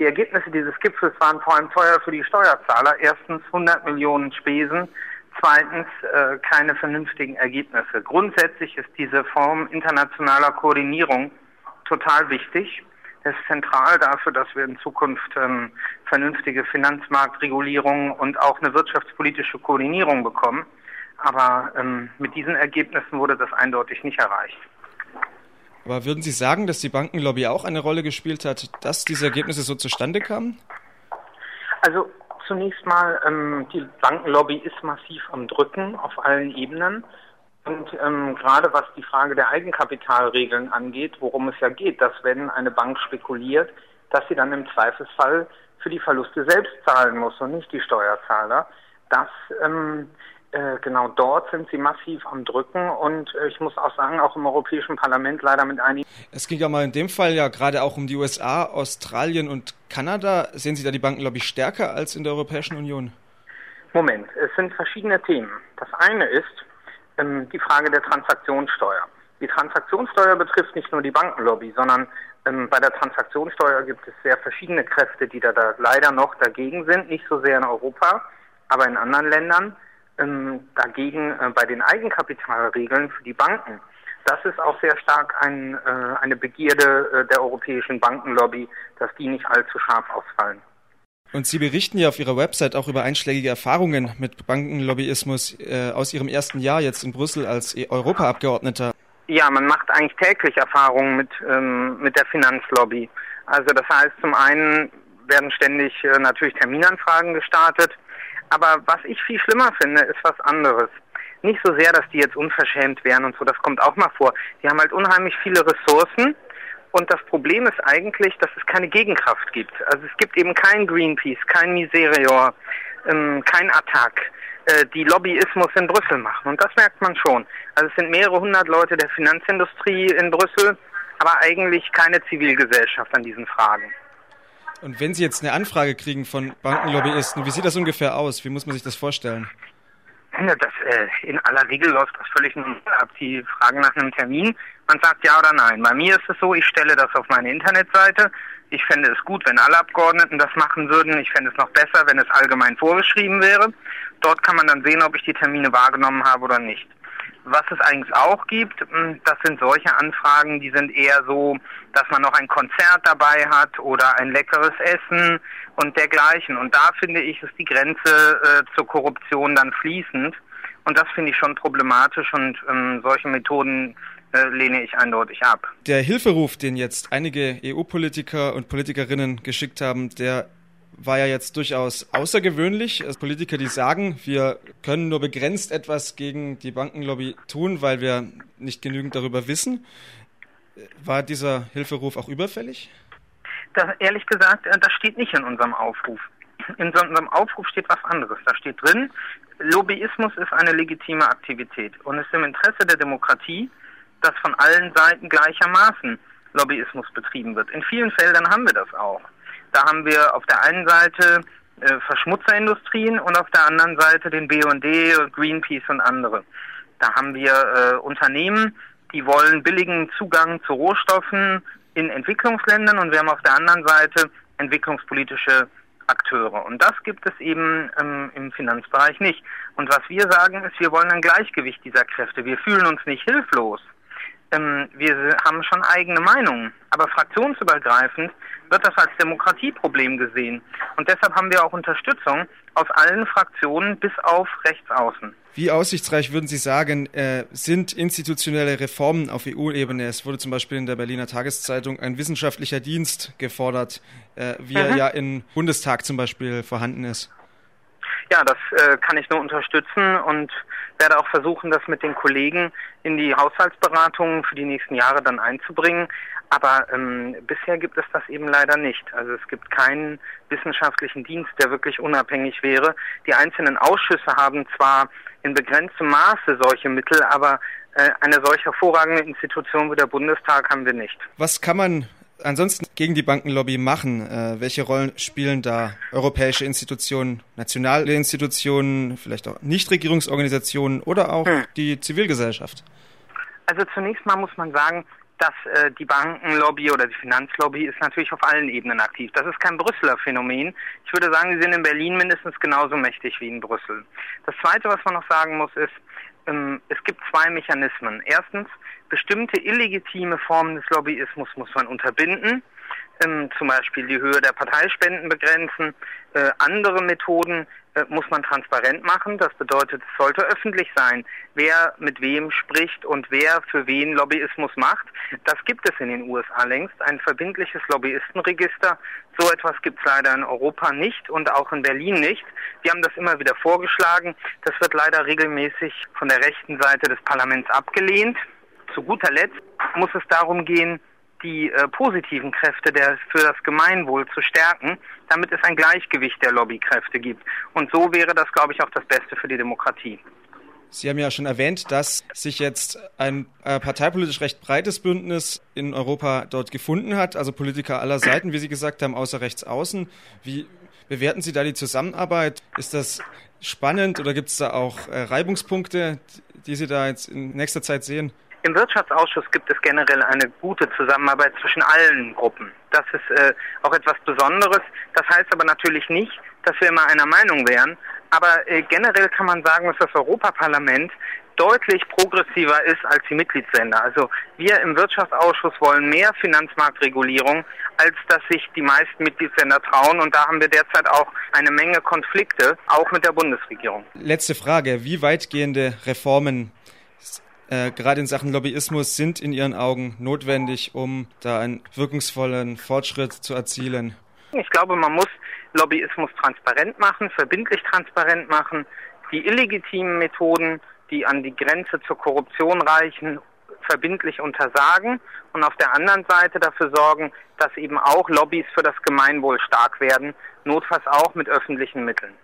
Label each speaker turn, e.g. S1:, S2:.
S1: Die Ergebnisse dieses Gipfels waren vor allem teuer für die Steuerzahler. Erstens 100 Millionen Spesen, zweitens äh, keine vernünftigen Ergebnisse. Grundsätzlich ist diese Form internationaler Koordinierung total wichtig. Es ist zentral dafür, dass wir in Zukunft ähm, vernünftige Finanzmarktregulierung und auch eine wirtschaftspolitische Koordinierung bekommen. Aber ähm, mit diesen Ergebnissen wurde das eindeutig nicht erreicht.
S2: Aber würden Sie sagen, dass die Bankenlobby auch eine Rolle gespielt hat, dass diese Ergebnisse so zustande kamen?
S1: Also zunächst mal, ähm, die Bankenlobby ist massiv am Drücken auf allen Ebenen. Und ähm, gerade was die Frage der Eigenkapitalregeln angeht, worum es ja geht, dass wenn eine Bank spekuliert, dass sie dann im Zweifelsfall für die Verluste selbst zahlen muss und nicht die Steuerzahler. Das ähm, äh, genau dort sind sie massiv am Drücken und äh, ich muss auch sagen, auch im Europäischen Parlament leider mit einigen.
S2: Es ging ja mal in dem Fall ja gerade auch um die USA, Australien und Kanada. Sehen Sie da die Bankenlobby stärker als in der Europäischen Union?
S1: Moment, es sind verschiedene Themen. Das eine ist ähm, die Frage der Transaktionssteuer. Die Transaktionssteuer betrifft nicht nur die Bankenlobby, sondern ähm, bei der Transaktionssteuer gibt es sehr verschiedene Kräfte, die da, da leider noch dagegen sind, nicht so sehr in Europa, aber in anderen Ländern ähm, dagegen äh, bei den Eigenkapitalregeln für die Banken. Das ist auch sehr stark ein, äh, eine Begierde äh, der europäischen Bankenlobby, dass die nicht allzu scharf ausfallen.
S2: Und Sie berichten ja auf Ihrer Website auch über einschlägige Erfahrungen mit Bankenlobbyismus äh, aus Ihrem ersten Jahr jetzt in Brüssel als e- Europaabgeordneter.
S1: Ja, man macht eigentlich täglich Erfahrungen mit, ähm, mit der Finanzlobby. Also das heißt, zum einen werden ständig äh, natürlich Terminanfragen gestartet aber was ich viel schlimmer finde, ist was anderes. Nicht so sehr, dass die jetzt unverschämt wären und so, das kommt auch mal vor. Die haben halt unheimlich viele Ressourcen und das Problem ist eigentlich, dass es keine Gegenkraft gibt. Also es gibt eben kein Greenpeace, kein Miserior, ähm, kein Attac, äh, die Lobbyismus in Brüssel machen. Und das merkt man schon. Also es sind mehrere hundert Leute der Finanzindustrie in Brüssel, aber eigentlich keine Zivilgesellschaft an diesen Fragen.
S2: Und wenn Sie jetzt eine Anfrage kriegen von Bankenlobbyisten, wie sieht das ungefähr aus? Wie muss man sich das vorstellen?
S1: Ja, das, äh, in aller Regel läuft das völlig normal ab. Sie fragen nach einem Termin, man sagt ja oder nein. Bei mir ist es so, ich stelle das auf meine Internetseite. Ich fände es gut, wenn alle Abgeordneten das machen würden. Ich fände es noch besser, wenn es allgemein vorgeschrieben wäre. Dort kann man dann sehen, ob ich die Termine wahrgenommen habe oder nicht. Was es eigentlich auch gibt, hm, das sind solche Anfragen, die sind eher so, dass man noch ein Konzert dabei hat oder ein leckeres Essen und dergleichen. Und da finde ich, ist die Grenze äh, zur Korruption dann fließend. Und das finde ich schon problematisch und ähm, solche Methoden äh, lehne ich eindeutig ab.
S2: Der Hilferuf, den jetzt einige EU-Politiker und Politikerinnen geschickt haben, der war ja jetzt durchaus außergewöhnlich. Es Politiker, die sagen, wir können nur begrenzt etwas gegen die Bankenlobby tun, weil wir nicht genügend darüber wissen. War dieser Hilferuf auch überfällig?
S1: Das, ehrlich gesagt, äh, das steht nicht in unserem Aufruf. In unserem Aufruf steht was anderes. Da steht drin, Lobbyismus ist eine legitime Aktivität und es ist im Interesse der Demokratie, dass von allen Seiten gleichermaßen Lobbyismus betrieben wird. In vielen Feldern haben wir das auch. Da haben wir auf der einen Seite äh, Verschmutzerindustrien und auf der anderen Seite den BUND, Greenpeace und andere. Da haben wir äh, Unternehmen, die wollen billigen Zugang zu Rohstoffen in Entwicklungsländern und wir haben auf der anderen Seite entwicklungspolitische Akteure. Und das gibt es eben ähm, im Finanzbereich nicht. Und was wir sagen ist, wir wollen ein Gleichgewicht dieser Kräfte. Wir fühlen uns nicht hilflos. Ähm, wir haben schon eigene Meinungen. Aber fraktionsübergreifend wird das als Demokratieproblem gesehen. Und deshalb haben wir auch Unterstützung aus allen Fraktionen bis auf Rechtsaußen.
S2: Wie aussichtsreich würden Sie sagen, äh, sind institutionelle Reformen auf EU-Ebene? Es wurde zum Beispiel in der Berliner Tageszeitung ein wissenschaftlicher Dienst gefordert, äh, wie mhm. er ja im Bundestag zum Beispiel vorhanden ist.
S1: Ja, das äh, kann ich nur unterstützen und werde auch versuchen, das mit den Kollegen in die Haushaltsberatungen für die nächsten Jahre dann einzubringen. Aber ähm, bisher gibt es das eben leider nicht. Also es gibt keinen wissenschaftlichen Dienst, der wirklich unabhängig wäre. Die einzelnen Ausschüsse haben zwar in begrenztem Maße solche Mittel, aber äh, eine solch hervorragende Institution wie der Bundestag haben wir nicht.
S2: Was kann man ansonsten gegen die Bankenlobby machen? Äh, welche Rollen spielen da europäische Institutionen, nationale Institutionen, vielleicht auch Nichtregierungsorganisationen oder auch hm. die Zivilgesellschaft?
S1: Also zunächst mal muss man sagen, dass äh, die Bankenlobby oder die Finanzlobby ist natürlich auf allen Ebenen aktiv. Das ist kein Brüsseler Phänomen. Ich würde sagen, sie sind in Berlin mindestens genauso mächtig wie in Brüssel. Das Zweite, was man noch sagen muss, ist, ähm, es gibt zwei Mechanismen. Erstens, bestimmte illegitime Formen des Lobbyismus muss man unterbinden ähm, zum Beispiel die Höhe der Parteispenden begrenzen. Äh, andere Methoden muss man transparent machen. Das bedeutet, es sollte öffentlich sein, wer mit wem spricht und wer für wen Lobbyismus macht. Das gibt es in den USA längst, ein verbindliches Lobbyistenregister. So etwas gibt es leider in Europa nicht und auch in Berlin nicht. Wir haben das immer wieder vorgeschlagen. Das wird leider regelmäßig von der rechten Seite des Parlaments abgelehnt. Zu guter Letzt muss es darum gehen, die äh, positiven Kräfte der, für das Gemeinwohl zu stärken, damit es ein Gleichgewicht der Lobbykräfte gibt. Und so wäre das, glaube ich, auch das Beste für die Demokratie.
S2: Sie haben ja schon erwähnt, dass sich jetzt ein äh, parteipolitisch recht breites Bündnis in Europa dort gefunden hat, also Politiker aller Seiten, wie Sie gesagt haben, außer rechts außen. Wie bewerten Sie da die Zusammenarbeit? Ist das spannend oder gibt es da auch äh, Reibungspunkte, die Sie da jetzt in nächster Zeit sehen?
S1: Im Wirtschaftsausschuss gibt es generell eine gute Zusammenarbeit zwischen allen Gruppen. Das ist äh, auch etwas Besonderes. Das heißt aber natürlich nicht, dass wir immer einer Meinung wären. Aber äh, generell kann man sagen, dass das Europaparlament deutlich progressiver ist als die Mitgliedsländer. Also wir im Wirtschaftsausschuss wollen mehr Finanzmarktregulierung, als dass sich die meisten Mitgliedsländer trauen. Und da haben wir derzeit auch eine Menge Konflikte, auch mit der Bundesregierung.
S2: Letzte Frage. Wie weitgehende Reformen äh, gerade in Sachen Lobbyismus sind in Ihren Augen notwendig, um da einen wirkungsvollen Fortschritt zu erzielen?
S1: Ich glaube, man muss Lobbyismus transparent machen, verbindlich transparent machen, die illegitimen Methoden, die an die Grenze zur Korruption reichen, verbindlich untersagen und auf der anderen Seite dafür sorgen, dass eben auch Lobbys für das Gemeinwohl stark werden, notfalls auch mit öffentlichen Mitteln.